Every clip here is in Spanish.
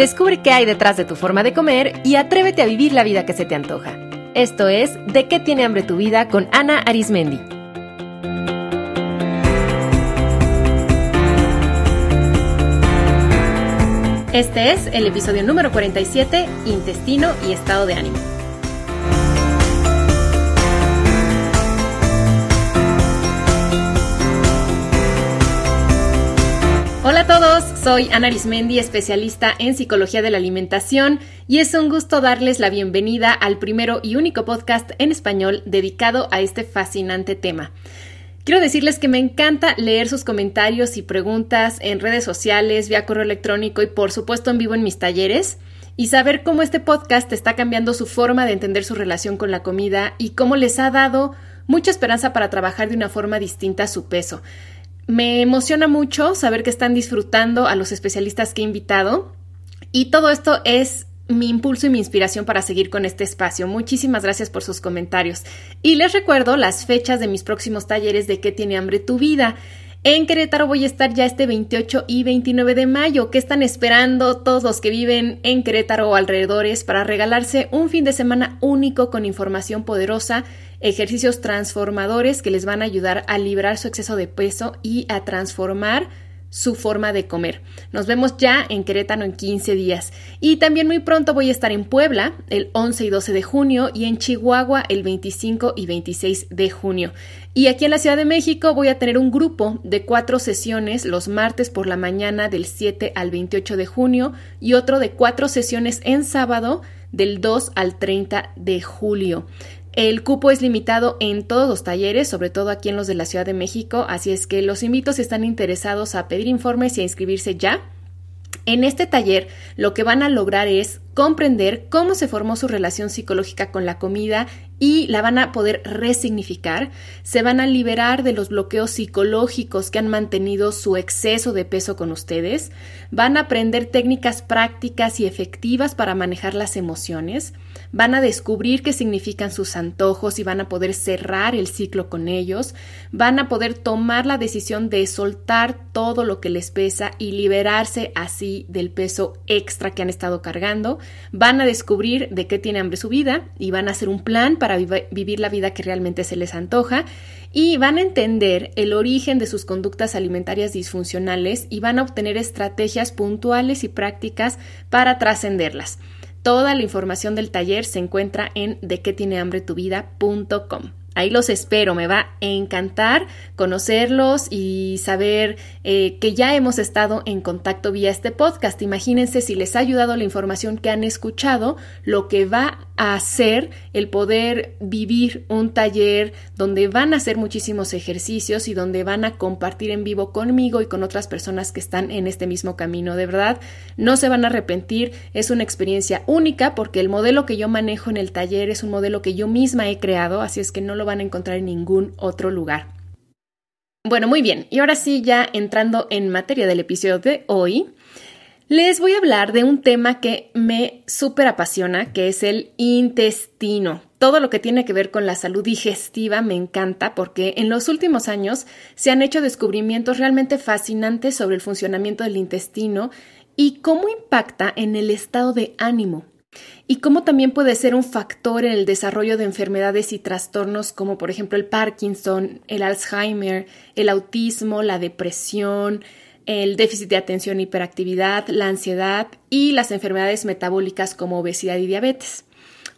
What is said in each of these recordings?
Descubre qué hay detrás de tu forma de comer y atrévete a vivir la vida que se te antoja. Esto es De qué tiene hambre tu vida con Ana Arismendi. Este es el episodio número 47, Intestino y Estado de Ánimo. Hola a todos, soy Ana Arismendi, especialista en psicología de la alimentación, y es un gusto darles la bienvenida al primero y único podcast en español dedicado a este fascinante tema. Quiero decirles que me encanta leer sus comentarios y preguntas en redes sociales, vía correo electrónico y por supuesto en vivo en mis talleres y saber cómo este podcast está cambiando su forma de entender su relación con la comida y cómo les ha dado mucha esperanza para trabajar de una forma distinta a su peso. Me emociona mucho saber que están disfrutando a los especialistas que he invitado y todo esto es mi impulso y mi inspiración para seguir con este espacio. Muchísimas gracias por sus comentarios. Y les recuerdo las fechas de mis próximos talleres de qué tiene hambre tu vida. En Querétaro voy a estar ya este 28 y 29 de mayo. ¿Qué están esperando todos los que viven en Querétaro o alrededores para regalarse un fin de semana único con información poderosa ejercicios transformadores que les van a ayudar a librar su exceso de peso y a transformar su forma de comer. Nos vemos ya en Querétaro en 15 días. Y también muy pronto voy a estar en Puebla el 11 y 12 de junio y en Chihuahua el 25 y 26 de junio. Y aquí en la Ciudad de México voy a tener un grupo de cuatro sesiones los martes por la mañana del 7 al 28 de junio y otro de cuatro sesiones en sábado del 2 al 30 de julio. El cupo es limitado en todos los talleres, sobre todo aquí en los de la Ciudad de México, así es que los invito si están interesados a pedir informes y a inscribirse ya. En este taller lo que van a lograr es comprender cómo se formó su relación psicológica con la comida y la van a poder resignificar, se van a liberar de los bloqueos psicológicos que han mantenido su exceso de peso con ustedes, van a aprender técnicas prácticas y efectivas para manejar las emociones, van a descubrir qué significan sus antojos y van a poder cerrar el ciclo con ellos, van a poder tomar la decisión de soltar todo lo que les pesa y liberarse así del peso extra que han estado cargando, van a descubrir de qué tiene hambre su vida y van a hacer un plan para vivir la vida que realmente se les antoja y van a entender el origen de sus conductas alimentarias disfuncionales y van a obtener estrategias puntuales y prácticas para trascenderlas. Toda la información del taller se encuentra en dequetienehambretuvida.com. Ahí los espero, me va a encantar conocerlos y saber eh, que ya hemos estado en contacto vía este podcast. Imagínense si les ha ayudado la información que han escuchado, lo que va a hacer el poder vivir un taller donde van a hacer muchísimos ejercicios y donde van a compartir en vivo conmigo y con otras personas que están en este mismo camino. De verdad, no se van a arrepentir, es una experiencia única porque el modelo que yo manejo en el taller es un modelo que yo misma he creado, así es que no lo van a encontrar en ningún otro lugar. Bueno, muy bien, y ahora sí, ya entrando en materia del episodio de hoy, les voy a hablar de un tema que me súper apasiona, que es el intestino. Todo lo que tiene que ver con la salud digestiva me encanta porque en los últimos años se han hecho descubrimientos realmente fascinantes sobre el funcionamiento del intestino y cómo impacta en el estado de ánimo y cómo también puede ser un factor en el desarrollo de enfermedades y trastornos como por ejemplo el Parkinson, el Alzheimer, el autismo, la depresión, el déficit de atención e hiperactividad, la ansiedad y las enfermedades metabólicas como obesidad y diabetes.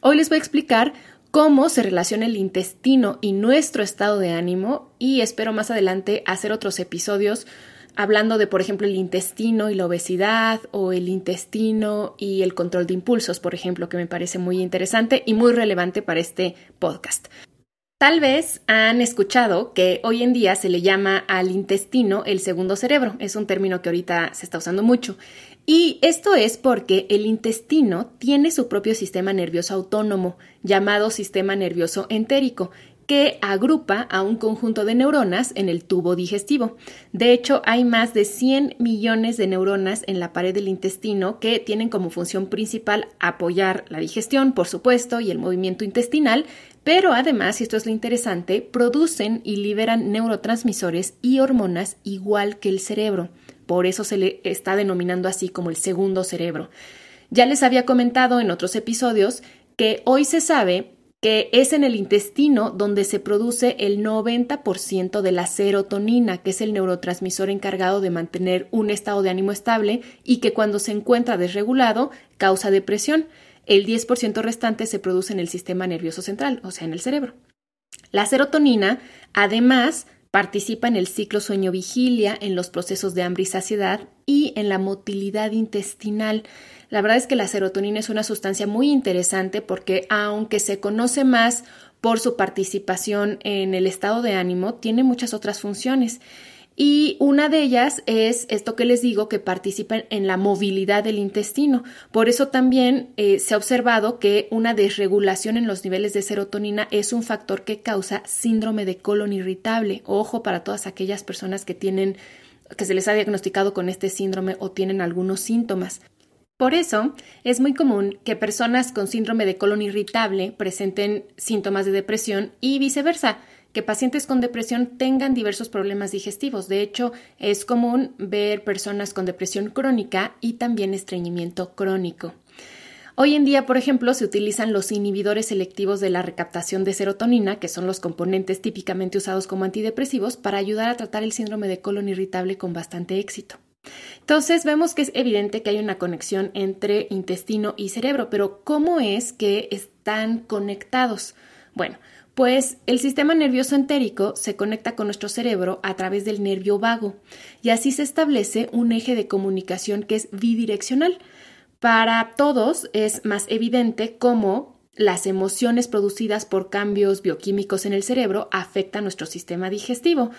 Hoy les voy a explicar cómo se relaciona el intestino y nuestro estado de ánimo y espero más adelante hacer otros episodios hablando de, por ejemplo, el intestino y la obesidad o el intestino y el control de impulsos, por ejemplo, que me parece muy interesante y muy relevante para este podcast. Tal vez han escuchado que hoy en día se le llama al intestino el segundo cerebro. Es un término que ahorita se está usando mucho. Y esto es porque el intestino tiene su propio sistema nervioso autónomo, llamado sistema nervioso entérico, que agrupa a un conjunto de neuronas en el tubo digestivo. De hecho, hay más de 100 millones de neuronas en la pared del intestino que tienen como función principal apoyar la digestión, por supuesto, y el movimiento intestinal, pero además, y esto es lo interesante, producen y liberan neurotransmisores y hormonas igual que el cerebro. por eso se le está denominando así como el segundo cerebro. Ya les había comentado en otros episodios que hoy se sabe que es en el intestino donde se produce el 90% de la serotonina, que es el neurotransmisor encargado de mantener un estado de ánimo estable y que cuando se encuentra desregulado causa depresión. El 10% restante se produce en el sistema nervioso central, o sea, en el cerebro. La serotonina, además, participa en el ciclo sueño-vigilia, en los procesos de hambre y saciedad y en la motilidad intestinal. La verdad es que la serotonina es una sustancia muy interesante porque aunque se conoce más por su participación en el estado de ánimo, tiene muchas otras funciones. Y una de ellas es esto que les digo, que participa en la movilidad del intestino. Por eso también eh, se ha observado que una desregulación en los niveles de serotonina es un factor que causa síndrome de colon irritable. Ojo para todas aquellas personas que tienen que se les ha diagnosticado con este síndrome o tienen algunos síntomas. Por eso, es muy común que personas con síndrome de colon irritable presenten síntomas de depresión y viceversa, que pacientes con depresión tengan diversos problemas digestivos. De hecho, es común ver personas con depresión crónica y también estreñimiento crónico. Hoy en día, por ejemplo, se utilizan los inhibidores selectivos de la recaptación de serotonina, que son los componentes típicamente usados como antidepresivos, para ayudar a tratar el síndrome de colon irritable con bastante éxito. Entonces vemos que es evidente que hay una conexión entre intestino y cerebro, pero ¿cómo es que están conectados? Bueno, pues el sistema nervioso entérico se conecta con nuestro cerebro a través del nervio vago y así se establece un eje de comunicación que es bidireccional. Para todos es más evidente cómo las emociones producidas por cambios bioquímicos en el cerebro afectan nuestro sistema digestivo.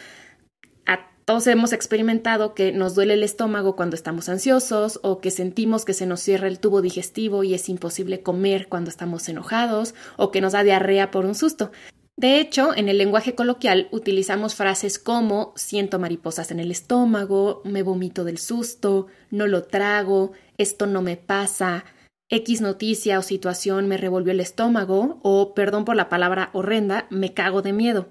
Todos hemos experimentado que nos duele el estómago cuando estamos ansiosos o que sentimos que se nos cierra el tubo digestivo y es imposible comer cuando estamos enojados o que nos da diarrea por un susto. De hecho, en el lenguaje coloquial utilizamos frases como siento mariposas en el estómago, me vomito del susto, no lo trago, esto no me pasa, X noticia o situación me revolvió el estómago o, perdón por la palabra horrenda, me cago de miedo.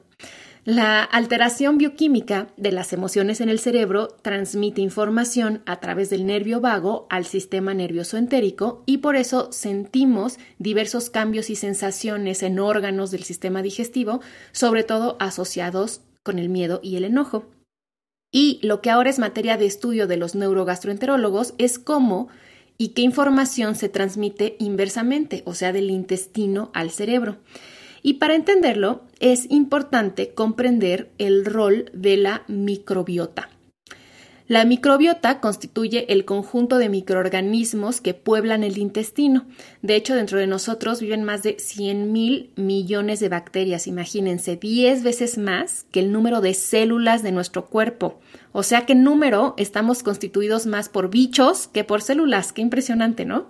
La alteración bioquímica de las emociones en el cerebro transmite información a través del nervio vago al sistema nervioso entérico y por eso sentimos diversos cambios y sensaciones en órganos del sistema digestivo, sobre todo asociados con el miedo y el enojo. Y lo que ahora es materia de estudio de los neurogastroenterólogos es cómo y qué información se transmite inversamente, o sea, del intestino al cerebro. Y para entenderlo es importante comprender el rol de la microbiota. La microbiota constituye el conjunto de microorganismos que pueblan el intestino. De hecho, dentro de nosotros viven más de 100 mil millones de bacterias. Imagínense, 10 veces más que el número de células de nuestro cuerpo. O sea que en número estamos constituidos más por bichos que por células. Qué impresionante, ¿no?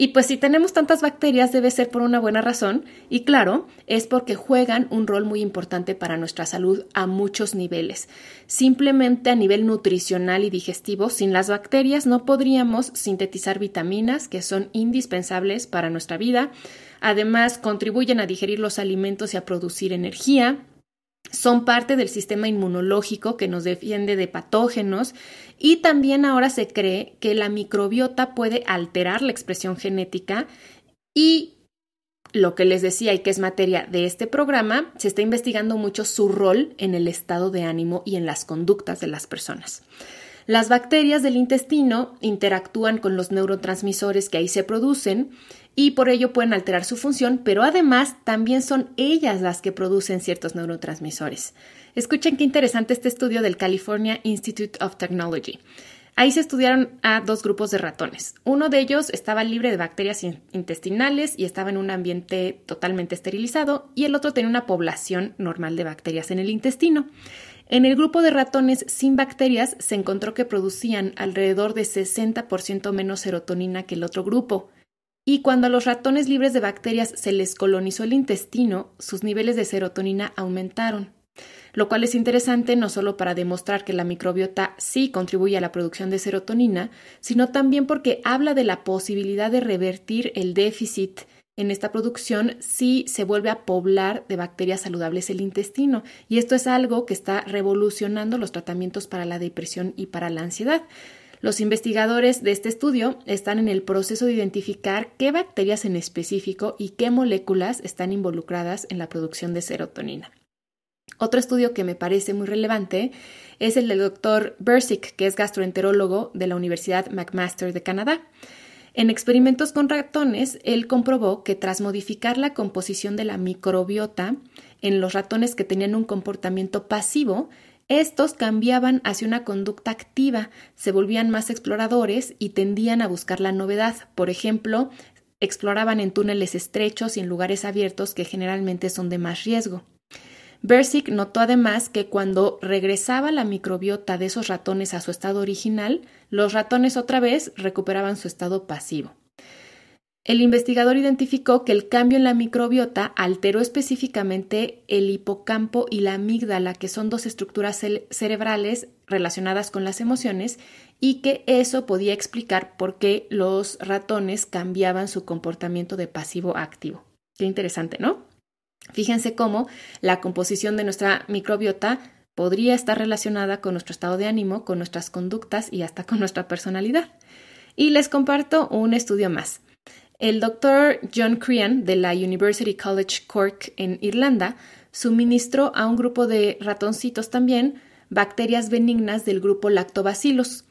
Y pues si tenemos tantas bacterias debe ser por una buena razón y claro, es porque juegan un rol muy importante para nuestra salud a muchos niveles. Simplemente a nivel nutricional y digestivo, sin las bacterias no podríamos sintetizar vitaminas que son indispensables para nuestra vida. Además, contribuyen a digerir los alimentos y a producir energía, son parte del sistema inmunológico que nos defiende de patógenos y también ahora se cree que la microbiota puede alterar la expresión genética y lo que les decía y que es materia de este programa, se está investigando mucho su rol en el estado de ánimo y en las conductas de las personas. Las bacterias del intestino interactúan con los neurotransmisores que ahí se producen y por ello pueden alterar su función, pero además también son ellas las que producen ciertos neurotransmisores. Escuchen qué interesante este estudio del California Institute of Technology. Ahí se estudiaron a dos grupos de ratones. Uno de ellos estaba libre de bacterias intestinales y estaba en un ambiente totalmente esterilizado y el otro tenía una población normal de bacterias en el intestino. En el grupo de ratones sin bacterias se encontró que producían alrededor de 60% menos serotonina que el otro grupo. Y cuando a los ratones libres de bacterias se les colonizó el intestino, sus niveles de serotonina aumentaron, lo cual es interesante no solo para demostrar que la microbiota sí contribuye a la producción de serotonina, sino también porque habla de la posibilidad de revertir el déficit en esta producción sí se vuelve a poblar de bacterias saludables el intestino. Y esto es algo que está revolucionando los tratamientos para la depresión y para la ansiedad. Los investigadores de este estudio están en el proceso de identificar qué bacterias en específico y qué moléculas están involucradas en la producción de serotonina. Otro estudio que me parece muy relevante es el del doctor Bersick, que es gastroenterólogo de la Universidad McMaster de Canadá. En experimentos con ratones, él comprobó que tras modificar la composición de la microbiota en los ratones que tenían un comportamiento pasivo, estos cambiaban hacia una conducta activa, se volvían más exploradores y tendían a buscar la novedad. Por ejemplo, exploraban en túneles estrechos y en lugares abiertos que generalmente son de más riesgo. Bersick notó además que cuando regresaba la microbiota de esos ratones a su estado original, los ratones otra vez recuperaban su estado pasivo. El investigador identificó que el cambio en la microbiota alteró específicamente el hipocampo y la amígdala, que son dos estructuras cerebrales relacionadas con las emociones, y que eso podía explicar por qué los ratones cambiaban su comportamiento de pasivo a activo. Qué interesante, ¿no? Fíjense cómo la composición de nuestra microbiota podría estar relacionada con nuestro estado de ánimo, con nuestras conductas y hasta con nuestra personalidad. Y les comparto un estudio más. El doctor John Crean de la University College Cork en Irlanda suministró a un grupo de ratoncitos también bacterias benignas del grupo Lactobacillus.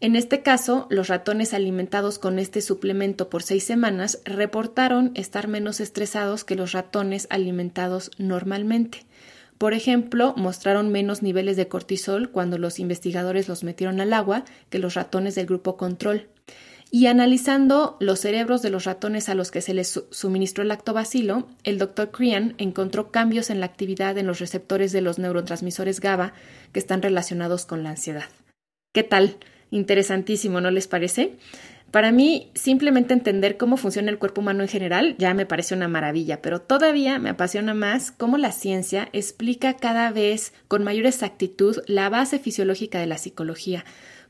En este caso, los ratones alimentados con este suplemento por seis semanas reportaron estar menos estresados que los ratones alimentados normalmente. Por ejemplo, mostraron menos niveles de cortisol cuando los investigadores los metieron al agua que los ratones del grupo control y analizando los cerebros de los ratones a los que se les suministró el lactobacilo, el doctor Crean encontró cambios en la actividad en los receptores de los neurotransmisores GABA que están relacionados con la ansiedad. ¿Qué tal? Interesantísimo, ¿no les parece? Para mí, simplemente entender cómo funciona el cuerpo humano en general ya me parece una maravilla, pero todavía me apasiona más cómo la ciencia explica cada vez con mayor exactitud la base fisiológica de la psicología,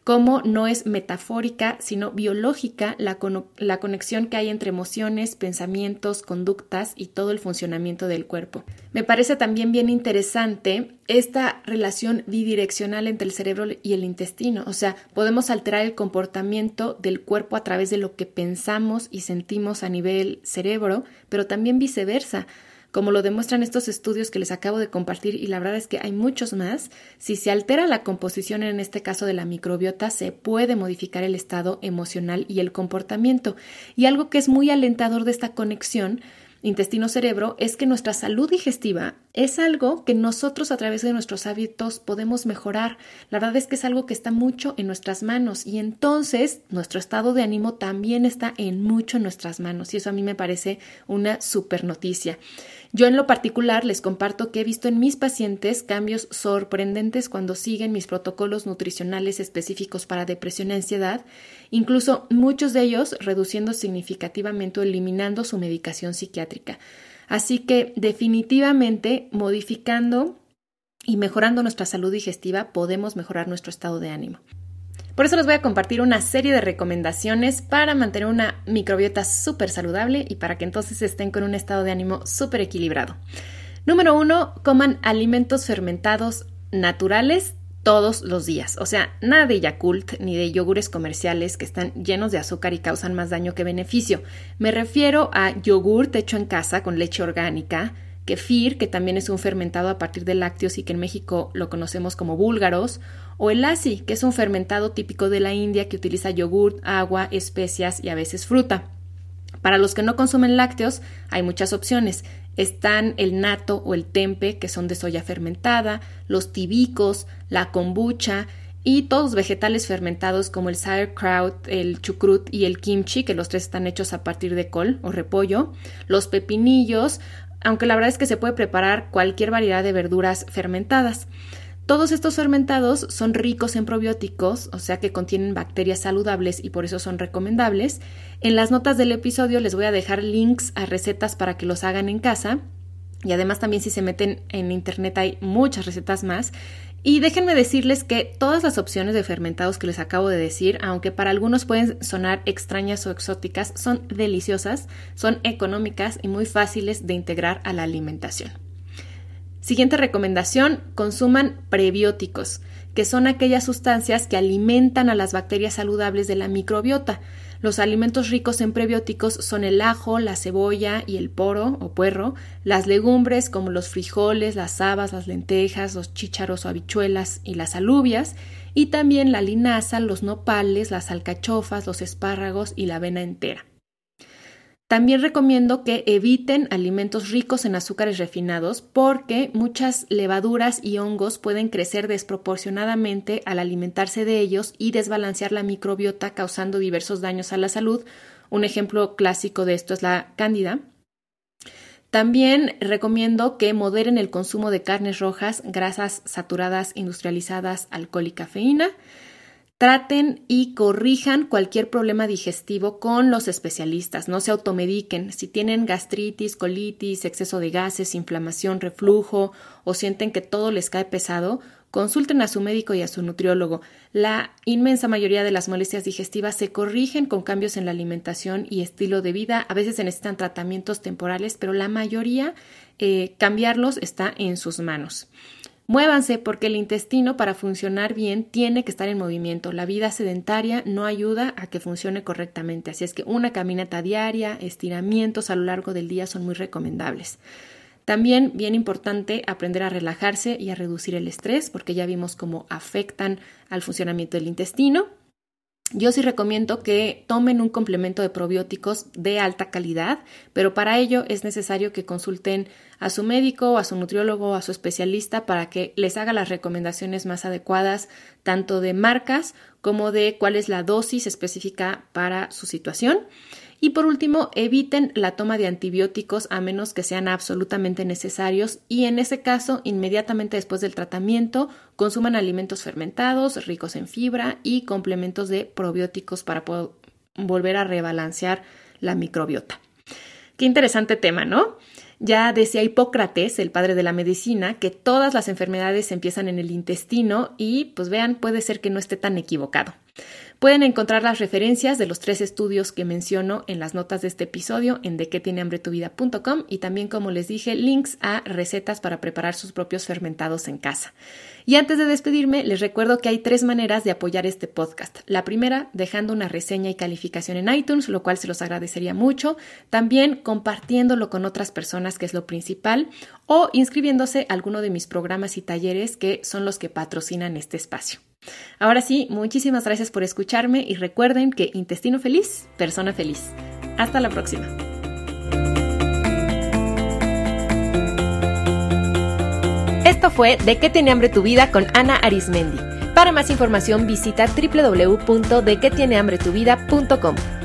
cómo no es metafórica, sino biológica la, la, conexión que hay entre emociones, pensamientos, conductas y todo el funcionamiento del cuerpo. Me parece también bien interesante esta relación bidireccional entre el cerebro y el intestino, o sea, podemos alterar el comportamiento del cuerpo a través de lo que pensamos y sentimos a nivel cerebro, pero también viceversa como lo demuestran estos estudios que les acabo de compartir, y la verdad es que hay muchos más, si se altera la composición, en este caso de la microbiota, se puede modificar el estado emocional y el comportamiento. Y algo que es muy alentador de esta conexión intestino-cerebro es que nuestra salud digestiva es algo que nosotros a través de nuestros hábitos podemos mejorar. La verdad es que es algo que está mucho en nuestras manos y entonces nuestro estado de ánimo también está en mucho en nuestras manos y eso a mí me parece una super noticia. Yo en lo particular les comparto que he visto en mis pacientes cambios sorprendentes cuando siguen mis protocolos nutricionales específicos para depresión y ansiedad, incluso muchos de ellos reduciendo significativamente o eliminando su medicación psiquiátrica. Así que definitivamente modificando y mejorando nuestra salud digestiva podemos mejorar nuestro estado de ánimo. Por eso les voy a compartir una serie de recomendaciones para mantener una microbiota súper saludable y para que entonces estén con un estado de ánimo súper equilibrado. Número uno, coman alimentos fermentados naturales todos los días. O sea, nada de Yakult ni de yogures comerciales que están llenos de azúcar y causan más daño que beneficio. Me refiero a yogurt hecho en casa con leche orgánica, kefir, que también es un fermentado a partir de lácteos y que en México lo conocemos como búlgaros, o el lassi, que es un fermentado típico de la India que utiliza yogurt, agua, especias y a veces fruta. Para los que no consumen lácteos, hay muchas opciones. Están el nato o el tempe, que son de soya fermentada, los tibicos, la kombucha y todos vegetales fermentados como el sauerkraut, el chucrut y el kimchi, que los tres están hechos a partir de col o repollo, los pepinillos, aunque la verdad es que se puede preparar cualquier variedad de verduras fermentadas. Todos estos fermentados son ricos en probióticos, o sea que contienen bacterias saludables y por eso son recomendables. En las notas del episodio les voy a dejar links a recetas para que los hagan en casa. Y además también si se meten en internet hay muchas recetas más. Y déjenme decirles que todas las opciones de fermentados que les acabo de decir, aunque para algunos pueden sonar extrañas o exóticas, son deliciosas, son económicas y muy fáciles de integrar a la alimentación. Siguiente recomendación, consuman prebióticos, que son aquellas sustancias que alimentan a las bacterias saludables de la microbiota. Los alimentos ricos en prebióticos son el ajo, la cebolla y el poro o puerro, las legumbres como los frijoles, las habas, las lentejas, los chícharos o habichuelas y las alubias, y también la linaza, los nopales, las alcachofas, los espárragos y la avena entera. También recomiendo que eviten alimentos ricos en azúcares refinados porque muchas levaduras y hongos pueden crecer desproporcionadamente al alimentarse de ellos y desbalancear la microbiota causando diversos daños a la salud. Un ejemplo clásico de esto es la cándida. También recomiendo que moderen el consumo de carnes rojas, grasas saturadas, industrializadas, alcohol y cafeína. Traten y corrijan cualquier problema digestivo con los especialistas, no se automediquen. Si tienen gastritis, colitis, exceso de gases, inflamación, reflujo o sienten que todo les cae pesado, consulten a su médico y a su nutriólogo. La inmensa mayoría de las molestias digestivas se corrigen con cambios en la alimentación y estilo de vida. A veces se necesitan tratamientos temporales, pero la mayoría eh, cambiarlos está en sus manos. Muévanse porque el intestino para funcionar bien tiene que estar en movimiento. La vida sedentaria no ayuda a que funcione correctamente, así es que una caminata diaria, estiramientos a lo largo del día son muy recomendables. También bien importante aprender a relajarse y a reducir el estrés porque ya vimos cómo afectan al funcionamiento del intestino. Yo sí recomiendo que tomen un complemento de probióticos de alta calidad, pero para ello es necesario que consulten a su médico, a su nutriólogo, a su especialista para que les haga las recomendaciones más adecuadas, tanto de marcas como de cuál es la dosis específica para su situación. Y por último, eviten la toma de antibióticos a menos que sean absolutamente necesarios y en ese caso, inmediatamente después del tratamiento, consuman alimentos fermentados, ricos en fibra y complementos de probióticos para poder volver a rebalancear la microbiota. Qué interesante tema, ¿no? Ya decía Hipócrates, el padre de la medicina, que todas las enfermedades empiezan en el intestino y, pues vean, puede ser que no esté tan equivocado. Pueden encontrar las referencias de los tres estudios que menciono en las notas de este episodio en de qué tiene hambre tu vida.com y también, como les dije, links a recetas para preparar sus propios fermentados en casa. Y antes de despedirme, les recuerdo que hay tres maneras de apoyar este podcast. La primera, dejando una reseña y calificación en iTunes, lo cual se los agradecería mucho. También compartiéndolo con otras personas, que es lo principal, o inscribiéndose a alguno de mis programas y talleres que son los que patrocinan este espacio. Ahora sí, muchísimas gracias por escucharme y recuerden que intestino feliz, persona feliz. Hasta la próxima. Esto fue De qué tiene hambre tu vida con Ana Arismendi. Para más información visita www.dequetienehambretuvida.com.